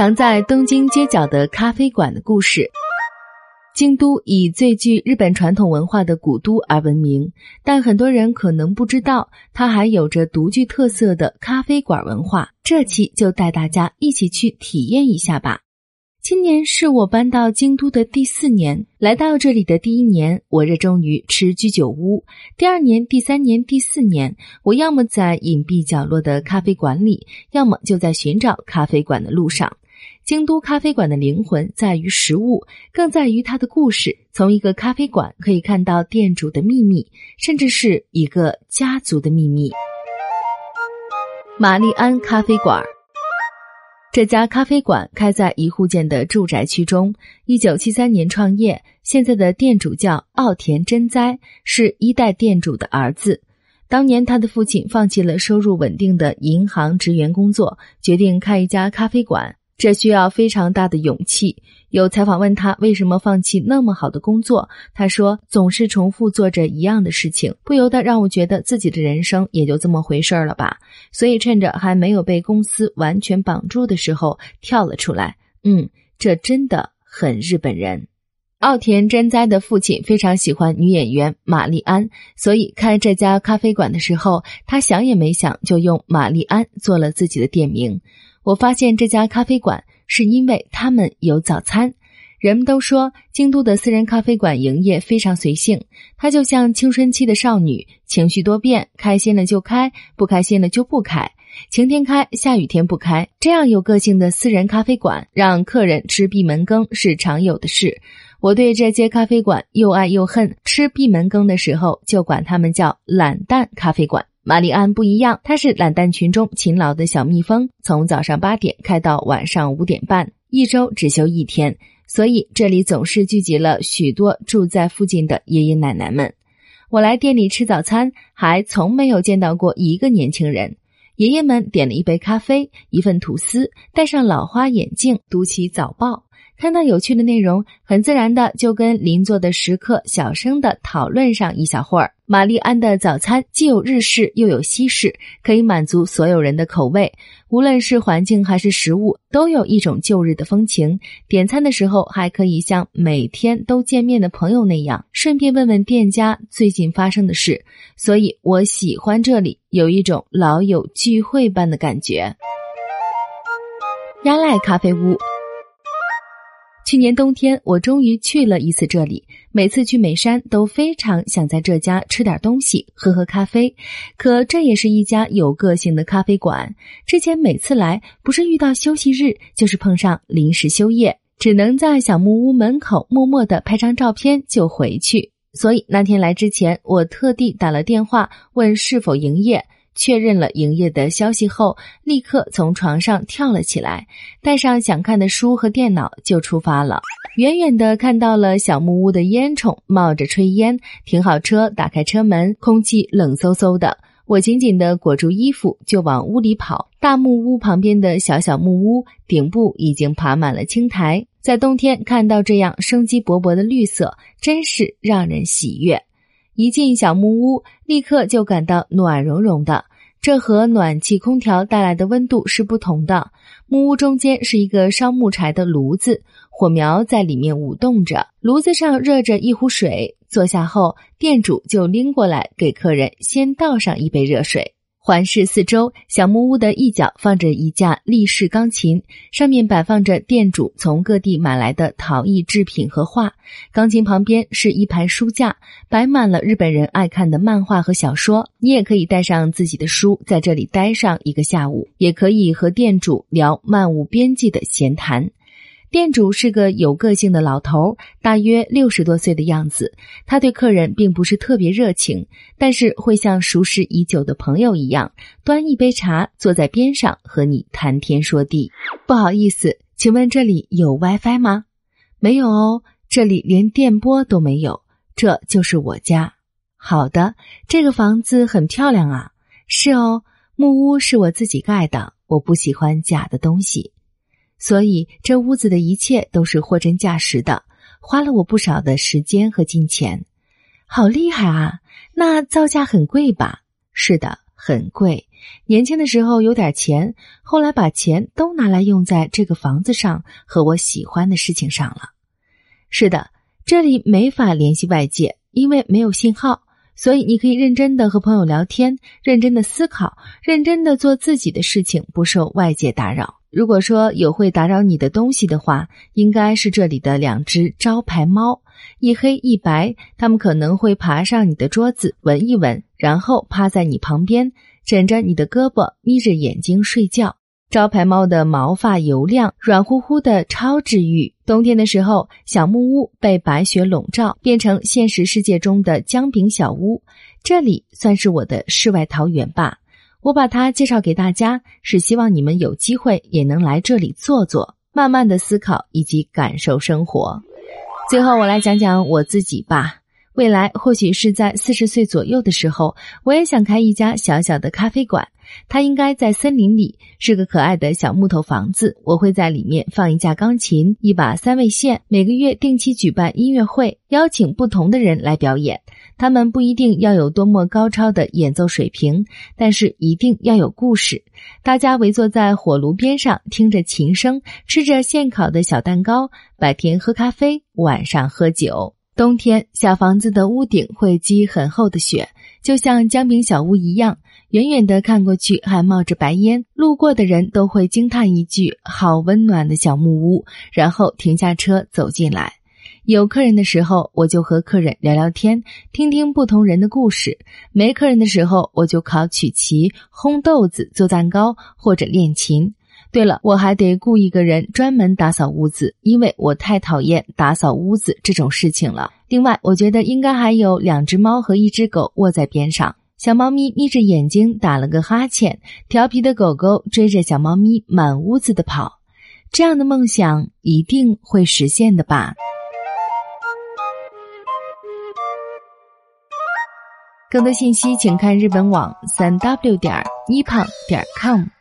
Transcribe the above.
藏在东京街角的咖啡馆的故事。京都以最具日本传统文化的古都而闻名，但很多人可能不知道，它还有着独具特色的咖啡馆文化。这期就带大家一起去体验一下吧。今年是我搬到京都的第四年，来到这里的第一年，我热衷于吃居酒屋；第二年、第三年、第四年，我要么在隐蔽角落的咖啡馆里，要么就在寻找咖啡馆的路上。京都咖啡馆的灵魂在于食物，更在于它的故事。从一个咖啡馆可以看到店主的秘密，甚至是一个家族的秘密。玛丽安咖啡馆。这家咖啡馆开在一户建的住宅区中，一九七三年创业。现在的店主叫奥田真哉，是一代店主的儿子。当年他的父亲放弃了收入稳定的银行职员工作，决定开一家咖啡馆。这需要非常大的勇气。有采访问他为什么放弃那么好的工作，他说：“总是重复做着一样的事情，不由得让我觉得自己的人生也就这么回事儿了吧。”所以趁着还没有被公司完全绑住的时候跳了出来。嗯，这真的很日本人。奥田真哉的父亲非常喜欢女演员玛丽安，所以开这家咖啡馆的时候，他想也没想就用玛丽安做了自己的店名。我发现这家咖啡馆是因为他们有早餐。人们都说京都的私人咖啡馆营业非常随性，它就像青春期的少女，情绪多变，开心了就开，不开心了就不开，晴天开，下雨天不开。这样有个性的私人咖啡馆，让客人吃闭门羹是常有的事。我对这些咖啡馆又爱又恨，吃闭门羹的时候就管他们叫懒蛋咖啡馆。玛丽安不一样，她是懒蛋群中勤劳的小蜜蜂，从早上八点开到晚上五点半，一周只休一天，所以这里总是聚集了许多住在附近的爷爷奶奶们。我来店里吃早餐，还从没有见到过一个年轻人。爷爷们点了一杯咖啡，一份吐司，戴上老花眼镜，读起早报。看到有趣的内容，很自然的就跟邻座的食客小声的讨论上一小会儿。玛丽安的早餐既有日式又有西式，可以满足所有人的口味。无论是环境还是食物，都有一种旧日的风情。点餐的时候还可以像每天都见面的朋友那样，顺便问问店家最近发生的事。所以我喜欢这里，有一种老友聚会般的感觉。鸭赖咖啡屋。去年冬天，我终于去了一次这里。每次去美山，都非常想在这家吃点东西，喝喝咖啡。可这也是一家有个性的咖啡馆。之前每次来，不是遇到休息日，就是碰上临时休业，只能在小木屋门口默默的拍张照片就回去。所以那天来之前，我特地打了电话问是否营业。确认了营业的消息后，立刻从床上跳了起来，带上想看的书和电脑就出发了。远远的看到了小木屋的烟囱冒着炊烟，停好车，打开车门，空气冷飕飕的。我紧紧的裹住衣服就往屋里跑。大木屋旁边的小小木屋顶部已经爬满了青苔，在冬天看到这样生机勃勃的绿色，真是让人喜悦。一进小木屋，立刻就感到暖融融的。这和暖气空调带来的温度是不同的。木屋中间是一个烧木柴的炉子，火苗在里面舞动着，炉子上热着一壶水。坐下后，店主就拎过来给客人先倒上一杯热水。环视四周，小木屋的一角放着一架立式钢琴，上面摆放着店主从各地买来的陶艺制品和画。钢琴旁边是一排书架，摆满了日本人爱看的漫画和小说。你也可以带上自己的书，在这里待上一个下午，也可以和店主聊漫无边际的闲谈。店主是个有个性的老头，大约六十多岁的样子。他对客人并不是特别热情，但是会像熟识已久的朋友一样，端一杯茶，坐在边上和你谈天说地。不好意思，请问这里有 WiFi 吗？没有哦，这里连电波都没有。这就是我家。好的，这个房子很漂亮啊。是哦，木屋是我自己盖的，我不喜欢假的东西。所以这屋子的一切都是货真价实的，花了我不少的时间和金钱，好厉害啊！那造价很贵吧？是的，很贵。年轻的时候有点钱，后来把钱都拿来用在这个房子上和我喜欢的事情上了。是的，这里没法联系外界，因为没有信号。所以你可以认真的和朋友聊天，认真的思考，认真的做自己的事情，不受外界打扰。如果说有会打扰你的东西的话，应该是这里的两只招牌猫，一黑一白，它们可能会爬上你的桌子闻一闻，然后趴在你旁边，枕着你的胳膊，眯着眼睛睡觉。招牌猫的毛发油亮，软乎乎的，超治愈。冬天的时候，小木屋被白雪笼罩，变成现实世界中的姜饼小屋。这里算是我的世外桃源吧。我把它介绍给大家，是希望你们有机会也能来这里坐坐，慢慢的思考以及感受生活。最后，我来讲讲我自己吧。未来或许是在四十岁左右的时候，我也想开一家小小的咖啡馆。它应该在森林里，是个可爱的小木头房子。我会在里面放一架钢琴，一把三味线。每个月定期举办音乐会，邀请不同的人来表演。他们不一定要有多么高超的演奏水平，但是一定要有故事。大家围坐在火炉边上，听着琴声，吃着现烤的小蛋糕。白天喝咖啡，晚上喝酒。冬天，小房子的屋顶会积很厚的雪，就像姜饼小屋一样。远远的看过去，还冒着白烟，路过的人都会惊叹一句：“好温暖的小木屋。”然后停下车走进来。有客人的时候，我就和客人聊聊天，听听不同人的故事；没客人的时候，我就烤曲奇、烘豆子、做蛋糕或者练琴。对了，我还得雇一个人专门打扫屋子，因为我太讨厌打扫屋子这种事情了。另外，我觉得应该还有两只猫和一只狗卧在边上。小猫咪眯着眼睛打了个哈欠，调皮的狗狗追着小猫咪满屋子的跑，这样的梦想一定会实现的吧？更多信息请看日本网三 w 点一胖点 com。